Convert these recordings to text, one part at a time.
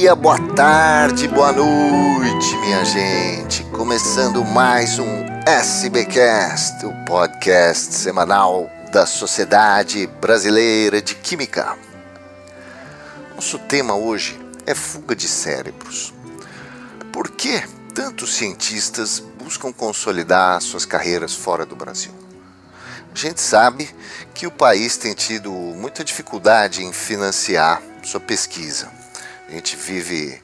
dia, boa tarde, boa noite, minha gente. Começando mais um SBcast, o podcast semanal da Sociedade Brasileira de Química. Nosso tema hoje é fuga de cérebros. Por que tantos cientistas buscam consolidar suas carreiras fora do Brasil? A gente sabe que o país tem tido muita dificuldade em financiar sua pesquisa. A gente vive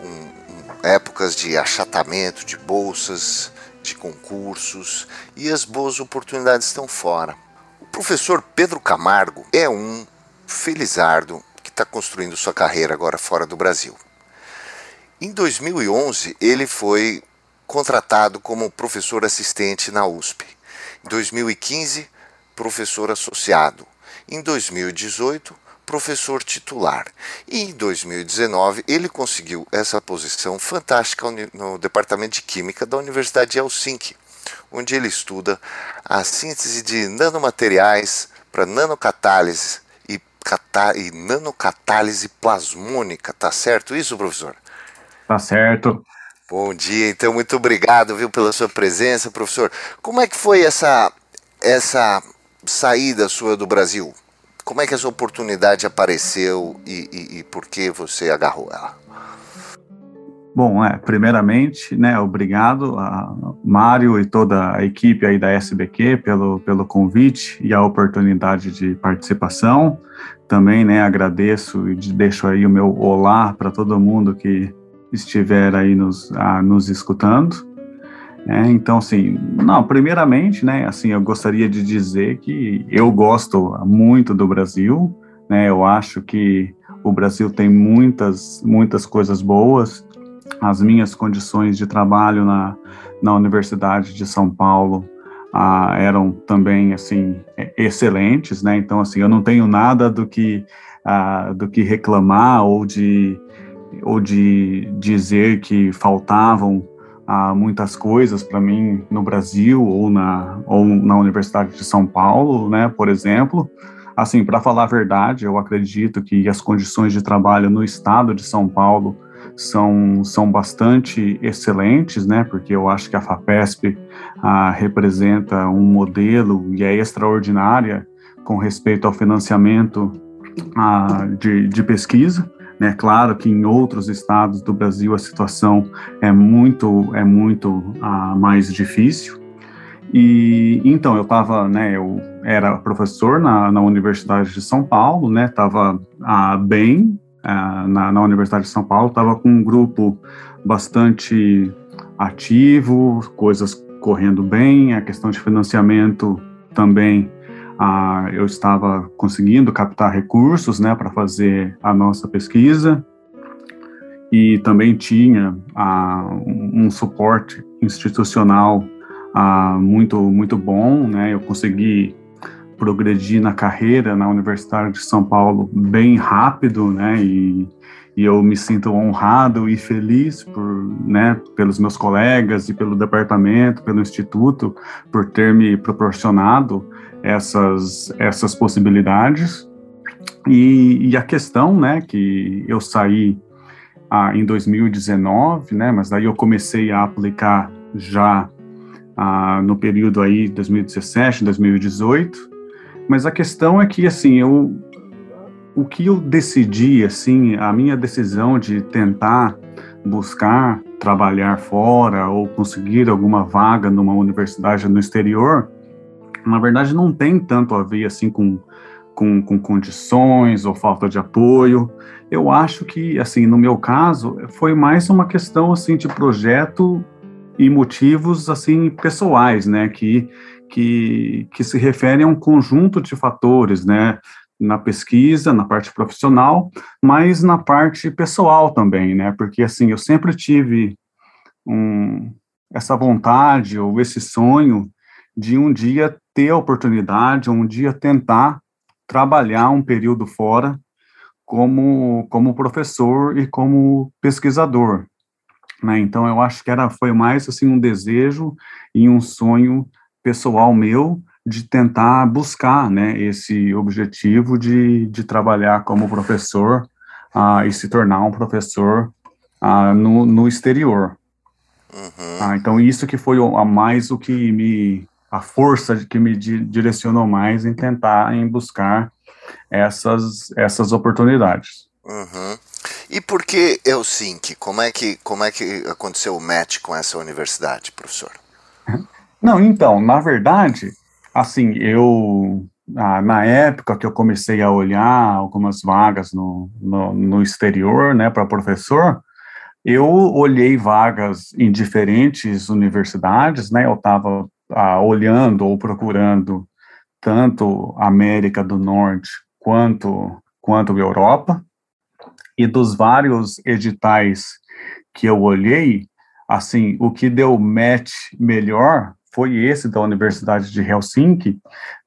um, um, épocas de achatamento de bolsas, de concursos e as boas oportunidades estão fora. O professor Pedro Camargo é um felizardo que está construindo sua carreira agora fora do Brasil. Em 2011, ele foi contratado como professor assistente na USP. Em 2015, professor associado. Em 2018, professor titular. E em 2019, ele conseguiu essa posição fantástica no Departamento de Química da Universidade de Helsinki, onde ele estuda a síntese de nanomateriais para nanocatálise e, catá e nanocatálise plasmônica. Tá certo isso, professor? Tá certo. Bom dia, então muito obrigado, viu, pela sua presença, professor. Como é que foi essa essa saída sua do Brasil? Como é que essa oportunidade apareceu e, e, e por que você agarrou ela? Bom, é, primeiramente, né, obrigado a Mário e toda a equipe aí da SBQ pelo, pelo convite e a oportunidade de participação. Também, né, agradeço e deixo aí o meu olá para todo mundo que estiver aí nos, a, nos escutando. É, então, assim, não, primeiramente, né, assim, eu gostaria de dizer que eu gosto muito do Brasil, né, eu acho que o Brasil tem muitas, muitas coisas boas, as minhas condições de trabalho na, na Universidade de São Paulo ah, eram também, assim, excelentes, né, então, assim, eu não tenho nada do que, ah, do que reclamar ou de, ou de dizer que faltavam a muitas coisas para mim no Brasil ou na, ou na Universidade de São Paulo, né, por exemplo. Assim, para falar a verdade, eu acredito que as condições de trabalho no estado de São Paulo são, são bastante excelentes, né, porque eu acho que a FAPESP ah, representa um modelo e é extraordinária com respeito ao financiamento ah, de, de pesquisa. Né? Claro que em outros estados do Brasil a situação é muito é muito uh, mais difícil. E então eu estava, né? Eu era professor na, na Universidade de São Paulo, né? Estava uh, bem uh, na, na Universidade de São Paulo, estava com um grupo bastante ativo, coisas correndo bem, a questão de financiamento também ah, eu estava conseguindo captar recursos né, para fazer a nossa pesquisa e também tinha ah, um suporte institucional ah, muito muito bom, né? Eu consegui progredir na carreira na Universidade de São Paulo bem rápido, né? E, e eu me sinto honrado e feliz por, né, pelos meus colegas e pelo departamento, pelo instituto, por ter me proporcionado essas, essas possibilidades. E, e a questão, né, que eu saí ah, em 2019, né, mas daí eu comecei a aplicar já ah, no período aí 2017, 2018. Mas a questão é que, assim, eu, o que eu decidi, assim, a minha decisão de tentar buscar trabalhar fora ou conseguir alguma vaga numa universidade no exterior, na verdade não tem tanto a ver assim com, com, com condições ou falta de apoio. Eu acho que, assim, no meu caso, foi mais uma questão assim de projeto e motivos assim pessoais, né, que que, que se referem a um conjunto de fatores, né, na pesquisa, na parte profissional, mas na parte pessoal também, né, porque assim eu sempre tive um, essa vontade ou esse sonho de um dia ter a oportunidade, um dia tentar trabalhar um período fora como, como professor e como pesquisador. Né? Então, eu acho que era, foi mais assim um desejo e um sonho pessoal meu de tentar buscar né, esse objetivo de, de trabalhar como professor ah, e se tornar um professor ah, no, no exterior. Uhum. Ah, então isso que foi a mais o que me a força que me di, direcionou mais em tentar em buscar essas essas oportunidades. Uhum. E por que Helsinki? Como é que como é que aconteceu o match com essa universidade, professor? Não, então, na verdade, assim, eu ah, na época que eu comecei a olhar algumas vagas no, no, no exterior, né, para professor, eu olhei vagas em diferentes universidades, né? Eu estava ah, olhando ou procurando tanto América do Norte quanto quanto Europa e dos vários editais que eu olhei, assim, o que deu match melhor foi esse da Universidade de Helsinki,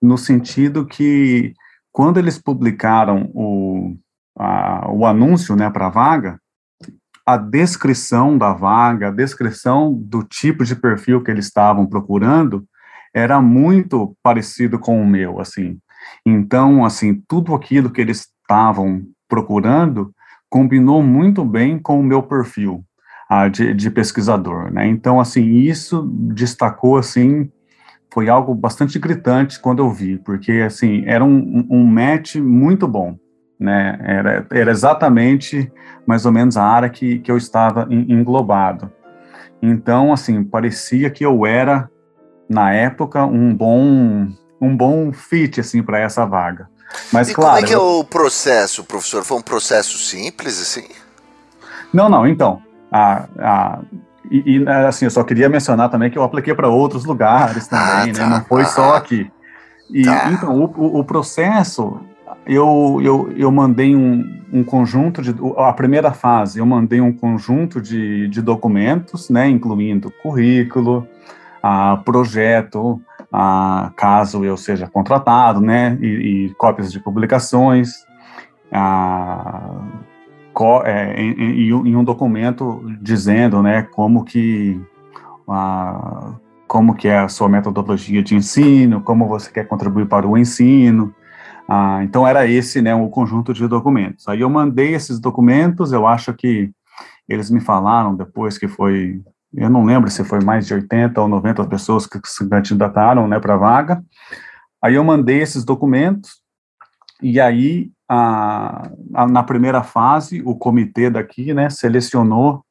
no sentido que quando eles publicaram o, a, o anúncio, né, para a vaga, a descrição da vaga, a descrição do tipo de perfil que eles estavam procurando era muito parecido com o meu, assim. Então, assim, tudo aquilo que eles estavam procurando combinou muito bem com o meu perfil ah, de, de, pesquisador, né? Então, assim, isso destacou, assim, foi algo bastante gritante quando eu vi, porque, assim, era um, um match muito bom, né? Era, era exatamente mais ou menos a área que, que eu estava englobado. Então, assim, parecia que eu era, na época, um bom, um bom fit, assim, para essa vaga. Mas, e claro, como é que é o processo, professor? Foi um processo simples, assim? Não, não, então, a, a, e, e, assim, eu só queria mencionar também que eu apliquei para outros lugares também, ah, tá, né? Não foi ah, só aqui. E, tá. então, o, o processo, eu, eu, eu mandei um, um conjunto de. A primeira fase, eu mandei um conjunto de, de documentos, né, incluindo currículo, a projeto, a, caso eu seja contratado, né, e, e cópias de publicações, a, co, é, em, em, um documento dizendo, né, como que a, como que é a sua metodologia de ensino, como você quer contribuir para o ensino, ah, então era esse, né, o conjunto de documentos. Aí eu mandei esses documentos, eu acho que eles me falaram depois que foi, eu não lembro se foi mais de 80 ou 90 pessoas que se candidataram, né, para a vaga. Aí eu mandei esses documentos e aí a, a, na primeira fase o comitê daqui, né, selecionou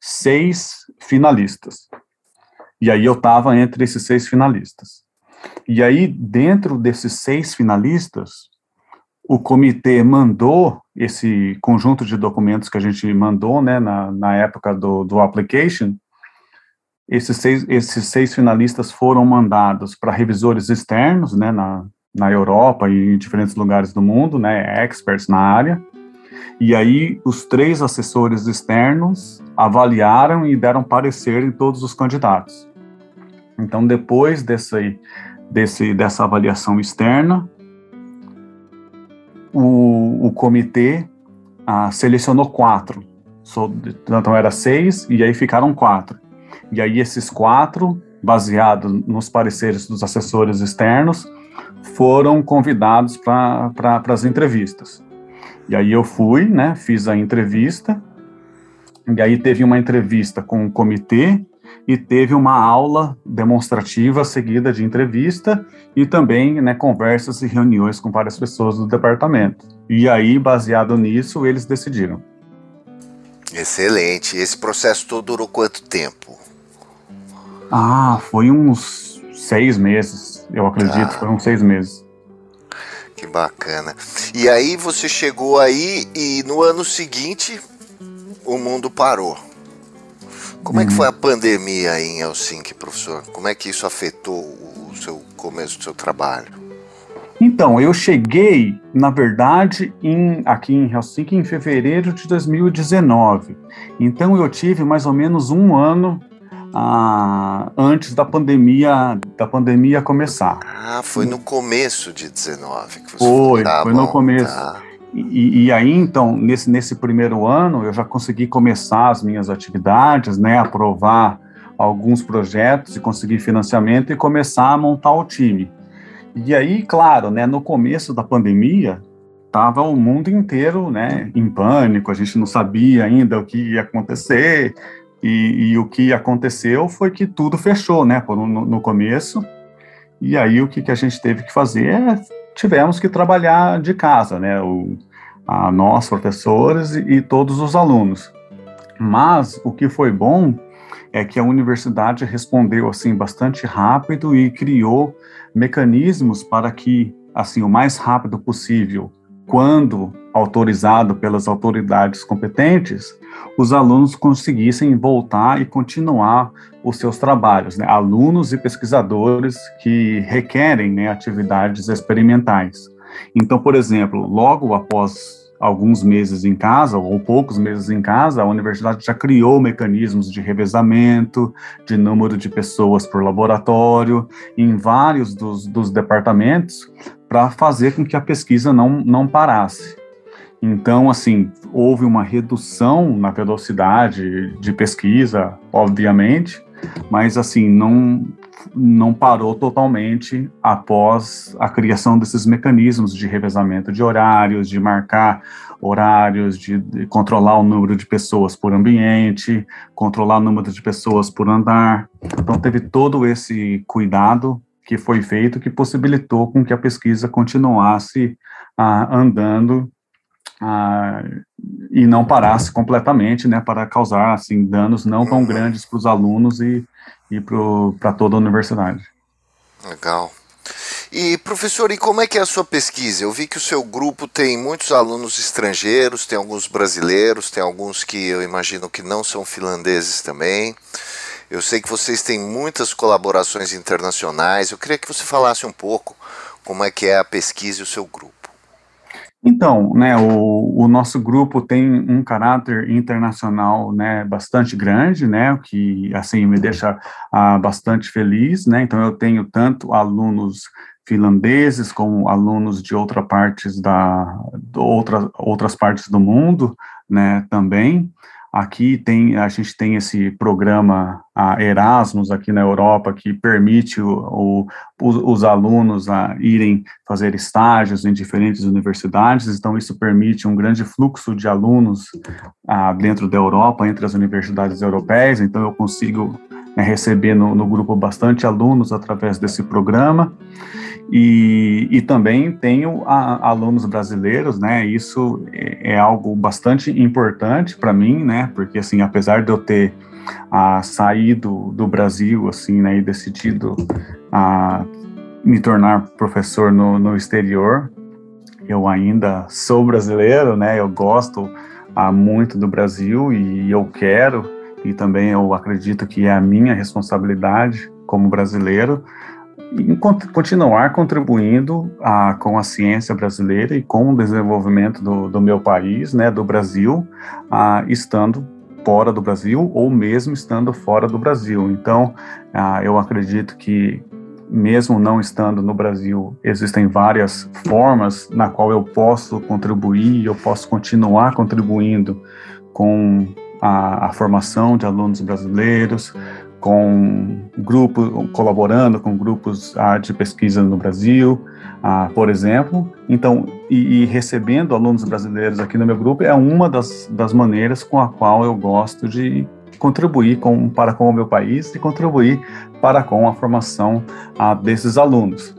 seis finalistas. E aí eu estava entre esses seis finalistas. E aí, dentro desses seis finalistas, o comitê mandou esse conjunto de documentos que a gente mandou, né, na, na época do, do application, esses seis, esses seis finalistas foram mandados para revisores externos, né, na, na Europa e em diferentes lugares do mundo, né, experts na área, e aí os três assessores externos avaliaram e deram parecer em todos os candidatos. Então, depois desse, desse, dessa avaliação externa, o, o comitê ah, selecionou quatro. Então era seis e aí ficaram quatro. E aí esses quatro, baseados nos pareceres dos assessores externos, foram convidados para pra, as entrevistas. E aí eu fui, né, fiz a entrevista, e aí teve uma entrevista com o comitê e teve uma aula demonstrativa seguida de entrevista e também né, conversas e reuniões com várias pessoas do departamento. E aí, baseado nisso, eles decidiram. Excelente. Esse processo todo durou quanto tempo? Ah, foi uns seis meses, eu acredito, ah. foram seis meses. Que bacana. E aí você chegou aí e no ano seguinte o mundo parou. Como é que foi a pandemia em Helsinki, professor? Como é que isso afetou o seu começo do seu trabalho? Então, eu cheguei, na verdade, em, aqui em Helsinki em fevereiro de 2019. Então, eu tive mais ou menos um ano ah, antes da pandemia da pandemia começar. Ah, foi no começo de 19 que você foi. Tá foi bom, no começo. Tá. E, e, aí, então, nesse, nesse primeiro ano, eu já consegui começar as minhas atividades, né, aprovar alguns projetos e conseguir financiamento e começar a montar o time. E aí, claro, né, no começo da pandemia, estava o mundo inteiro né, em pânico, a gente não sabia ainda o que ia acontecer, e, e o que aconteceu foi que tudo fechou né, no, no começo, e aí o que, que a gente teve que fazer é, tivemos que trabalhar de casa, né, o, a nós, professores, e, e todos os alunos. Mas o que foi bom é que a universidade respondeu assim bastante rápido e criou mecanismos para que assim o mais rápido possível, quando autorizado pelas autoridades competentes, os alunos conseguissem voltar e continuar os seus trabalhos, né? alunos e pesquisadores que requerem né, atividades experimentais. Então, por exemplo, logo após alguns meses em casa, ou poucos meses em casa, a universidade já criou mecanismos de revezamento, de número de pessoas por laboratório, em vários dos, dos departamentos, para fazer com que a pesquisa não, não parasse. Então, assim, houve uma redução na velocidade de pesquisa, obviamente, mas, assim, não, não parou totalmente após a criação desses mecanismos de revezamento de horários, de marcar horários, de, de, controlar o número de pessoas por ambiente, controlar o número de pessoas por andar. Então, teve todo esse cuidado que foi feito que possibilitou com que a pesquisa continuasse ah, andando ah, e não parasse completamente, né, para causar assim danos não tão grandes para os alunos e e para toda a universidade. Legal. E professor, e como é que é a sua pesquisa? Eu vi que o seu grupo tem muitos alunos estrangeiros, tem alguns brasileiros, tem alguns que eu imagino que não são finlandeses também. Eu sei que vocês têm muitas colaborações internacionais. Eu queria que você falasse um pouco como é que é a pesquisa e o seu grupo. Então, né, o, o, nosso grupo tem um caráter internacional, né, bastante grande, né, o que, assim, me deixa ah, bastante feliz, né, então eu tenho tanto alunos finlandeses como alunos de outras partes da, outra, outras partes do mundo, né, também, Aqui tem, a gente tem esse programa a Erasmus aqui na Europa que permite o, o, os alunos a irem fazer estágios em diferentes universidades, então isso permite um grande fluxo de alunos a, dentro da Europa, entre as universidades europeias, então eu consigo né, receber no, no grupo bastante alunos através desse programa. E, e também tenho a, alunos brasileiros, né? Isso é, é algo bastante importante para mim, né? Porque assim, apesar de eu ter a, saído do Brasil, assim, né, e decidido a me tornar professor no, no exterior, eu ainda sou brasileiro, né? Eu gosto a, muito do Brasil e eu quero e também eu acredito que é a minha responsabilidade como brasileiro continuar contribuindo a, com a ciência brasileira e com o desenvolvimento do, do meu país, né, do Brasil, a, estando fora do Brasil ou mesmo estando fora do Brasil. Então, a, eu acredito que mesmo não estando no Brasil, existem várias formas na qual eu posso contribuir, eu posso continuar contribuindo com a, a formação de alunos brasileiros, com grupos, colaborando com grupos ah, de pesquisa no Brasil, ah, por exemplo. Então, e, recebendo alunos brasileiros aqui no meu grupo é uma das, das maneiras com a qual eu gosto de contribuir com, para com o meu país e contribuir para com a formação ah, desses alunos.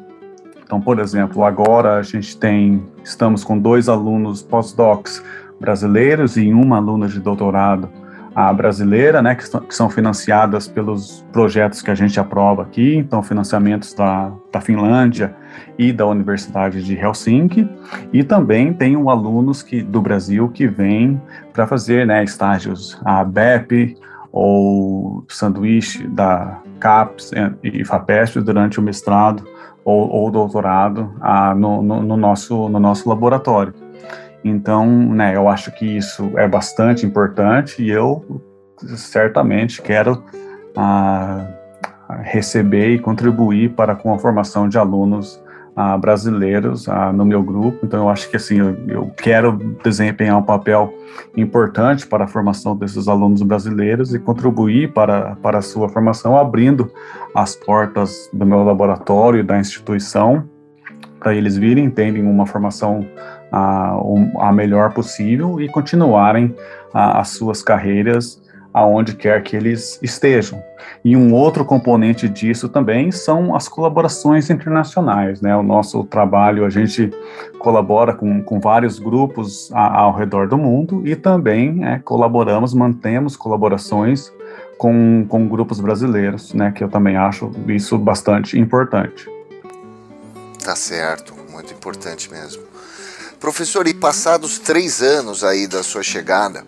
Então, por exemplo, agora a gente tem, estamos com dois alunos pós-docs brasileiros e uma aluna de doutorado a brasileira, né, que, que, são financiadas pelos projetos que a gente aprova aqui, então financiamentos da, da Finlândia e da Universidade de Helsinki, e também tenho alunos que, do Brasil que vêm para fazer né, estágios a BEP ou sanduíche da CAPES e FAPESP durante o mestrado ou, ou doutorado a, no, no, no, nosso, no nosso laboratório. Então, né, eu acho que isso é bastante importante e eu certamente quero ah, receber e contribuir para com a formação de alunos ah, brasileiros ah, no meu grupo. Então, eu acho que assim eu, eu, quero desempenhar um papel importante para a formação desses alunos brasileiros e contribuir para, para a sua formação, abrindo as portas do meu laboratório e da instituição para eles virem, terem uma formação a, a melhor possível e continuarem a, as suas carreiras aonde quer que eles estejam. E um outro componente disso também são as colaborações internacionais, né? O nosso trabalho, a gente colabora com, com vários grupos a, ao redor do mundo e também é, colaboramos, mantemos colaborações com, com grupos brasileiros, né? Que eu também acho isso bastante importante. Tá certo, muito importante mesmo. Professor, e passados três anos aí da sua chegada,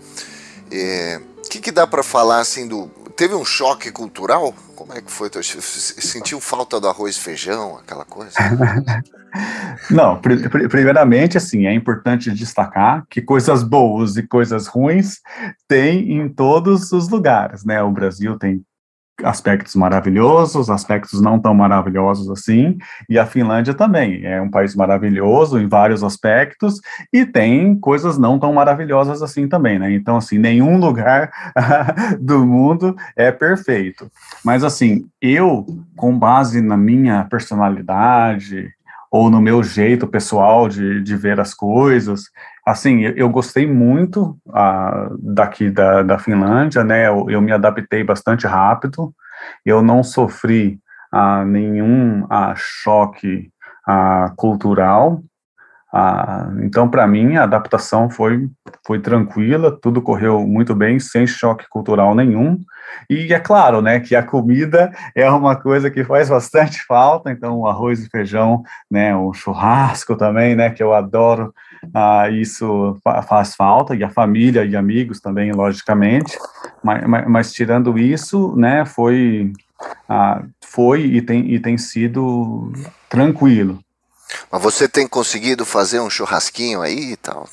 é, o que, que dá para falar assim do. Teve um choque cultural? Como é que foi? Sentiu falta do arroz e feijão, aquela coisa? Não, primeiramente, assim, é importante destacar que coisas boas e coisas ruins tem em todos os lugares, né? O Brasil tem aspectos maravilhosos, aspectos não tão maravilhosos assim, e a Finlândia também é um país maravilhoso em vários aspectos e tem coisas não tão maravilhosas assim também, né? Então, assim, nenhum lugar do mundo é perfeito. Mas, assim, eu, com base na minha personalidade, ou no meu jeito pessoal de, de ver as coisas. Assim, eu, eu gostei muito uh, daqui da, da Finlândia, né? Eu, eu, me adaptei bastante rápido. Eu não sofri uh, nenhum uh, choque cultural. então, para mim, a adaptação foi, foi tranquila, tudo correu muito bem, sem choque cultural nenhum. E é claro, né, que a comida é uma coisa que faz bastante falta, então o arroz e feijão, né, o churrasco também, né, que eu adoro, ah, isso faz falta, e a família e amigos também, logicamente, mas, mas, mas tirando isso, né, foi, ah, foi e tem, e tem sido tranquilo. Mas você tem conseguido fazer um churrasquinho aí e tal?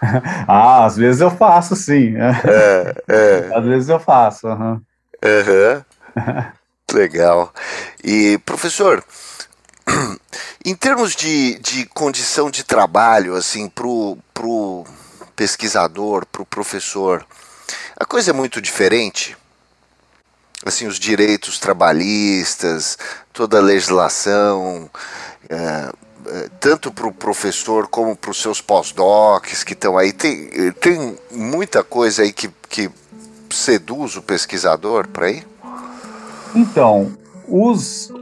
ah, às vezes eu faço, sim. É, é. Às vezes eu faço. Uhum. Uhum. Legal. E, professor, em termos de, de condição de trabalho, assim, pro, pro pesquisador, pro professor, a coisa é muito diferente? Assim, os direitos trabalhistas, toda a legislação, é, tanto para o professor como para os seus pós-docs que estão aí, tem, tem muita coisa aí que, que seduz o pesquisador para ir? Então, os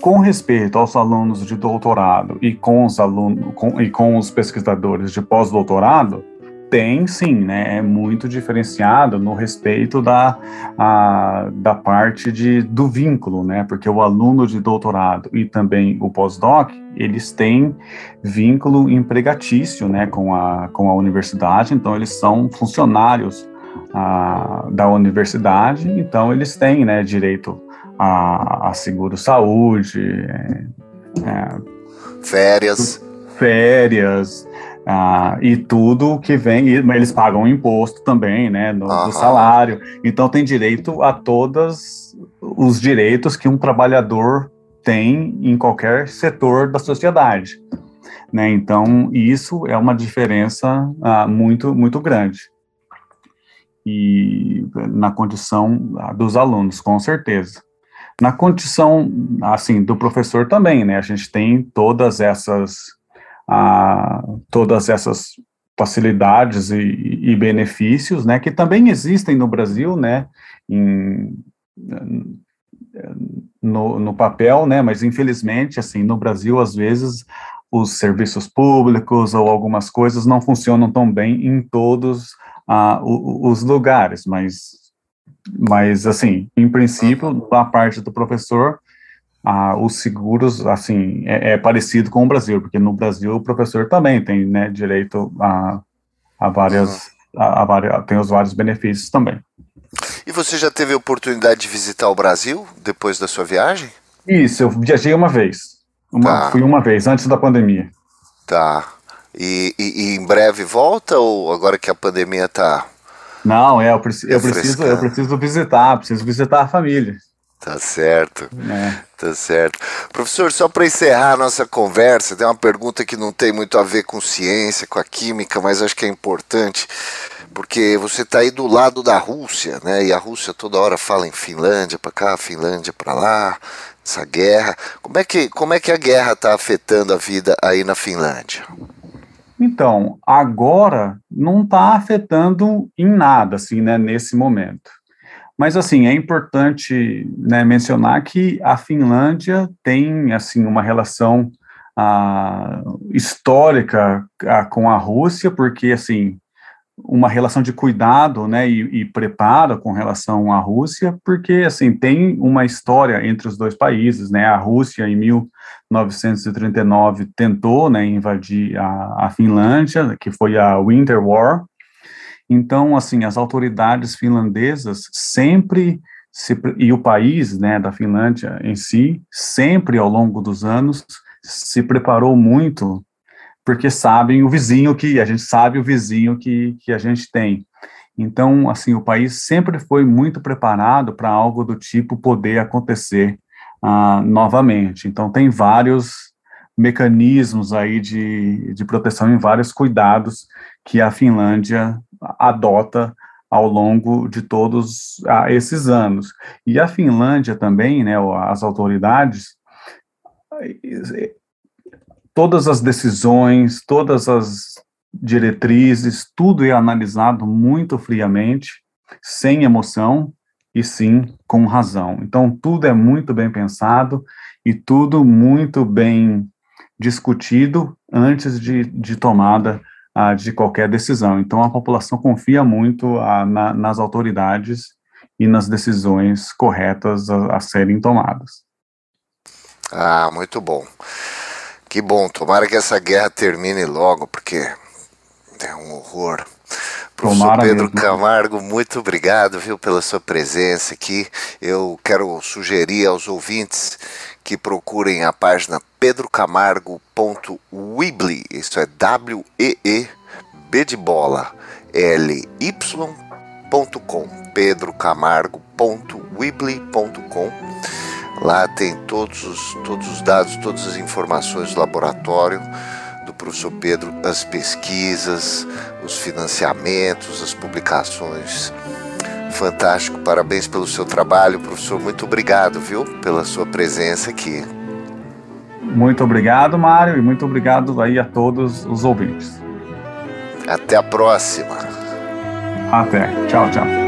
com respeito aos alunos de doutorado e com os alunos com, e com os pesquisadores de pós-doutorado, tem sim, né? É muito diferenciado no respeito da, a, da parte de, do vínculo, né? Porque o aluno de doutorado e também o pós-doc, eles têm vínculo empregatício, né? Com a, com a universidade, então eles são funcionários a, da universidade, então eles têm, né? Direito a, a seguro-saúde, é, é, férias. Férias, ah, e tudo que vem, eles pagam imposto também, né, no, do salário. Então tem direito a todos os direitos que um trabalhador tem em qualquer setor da sociedade. Né? Então isso é uma diferença ah, muito muito grande e na condição ah, dos alunos, com certeza. Na condição assim do professor também, né? A gente tem todas essas a todas essas facilidades e, e, benefícios, né, que também existem no Brasil, né, em, no, no papel, né, mas infelizmente, assim, no Brasil, às vezes, os serviços públicos ou algumas coisas não funcionam tão bem em todos uh, os lugares, mas, mas, assim, em princípio, da parte do professor, ah, os seguros, assim, é, é, parecido com o Brasil, porque no Brasil o professor também tem, né, direito a, a várias, uhum. a, a várias, tem os vários benefícios também. E você já teve a oportunidade de visitar o Brasil depois da sua viagem? Isso, eu viajei uma vez, uma, tá. fui uma vez, antes da pandemia. Tá, e, e, e em breve volta ou agora que a pandemia está não, é, eu, preciso, eu preciso, eu preciso visitar, preciso visitar a família. Tá certo. É. Tá certo. Professor, só para encerrar a nossa conversa, tem uma pergunta que não tem muito a ver com ciência, com a química, mas acho que é importante, porque você está aí do lado da Rússia, né? E a Rússia toda hora fala em Finlândia para cá, Finlândia para lá, essa guerra. Como é que, como é que a guerra está afetando a vida aí na Finlândia? Então, agora não está afetando em nada, assim, né, nesse momento. Mas, assim, é importante né, mencionar que a Finlândia tem, assim, uma relação ah, histórica ah, com a Rússia, porque, assim, uma relação de cuidado, né, e, e, preparo com relação à Rússia, porque, assim, tem uma história entre os dois países, né, a Rússia, em 1939, tentou, né, invadir a, a Finlândia, que foi a Winter War, então, assim, as autoridades finlandesas sempre se, e o país, né, da Finlândia em si, sempre ao longo dos anos se preparou muito, porque sabem o vizinho que a gente sabe o vizinho que, que a gente tem. Então, assim, o país sempre foi muito preparado para algo do tipo poder acontecer uh, novamente. Então, tem vários mecanismos aí de, de proteção e vários cuidados que a Finlândia adota ao longo de todos ah, esses anos. E a Finlândia também, né, as autoridades, todas as decisões, todas as diretrizes, tudo é analisado muito friamente, sem emoção, e sim com razão. Então, tudo é muito bem pensado e tudo muito bem discutido antes de, de tomada ah, de qualquer decisão. Então, a população confia muito ah, na, nas autoridades e nas decisões corretas a, a serem tomadas. Ah, muito bom. Que bom. Tomara que essa guerra termine logo, porque é um horror. Professor Tomara Pedro mesmo. Camargo, muito obrigado, viu, pela sua presença aqui. Eu quero sugerir aos ouvintes que procurem a página pedrocamargo.weebly, isso é W-E-E-B de bola, L-Y.com, pedrocamargo.weebly.com. Lá tem todos os, todos os dados, todas as informações do laboratório do professor Pedro, as pesquisas, os financiamentos, as publicações. Fantástico, parabéns pelo seu trabalho, professor. Muito obrigado, viu, pela sua presença aqui. Muito obrigado, Mário, e muito obrigado aí a todos os ouvintes. Até a próxima. Até. Tchau, tchau.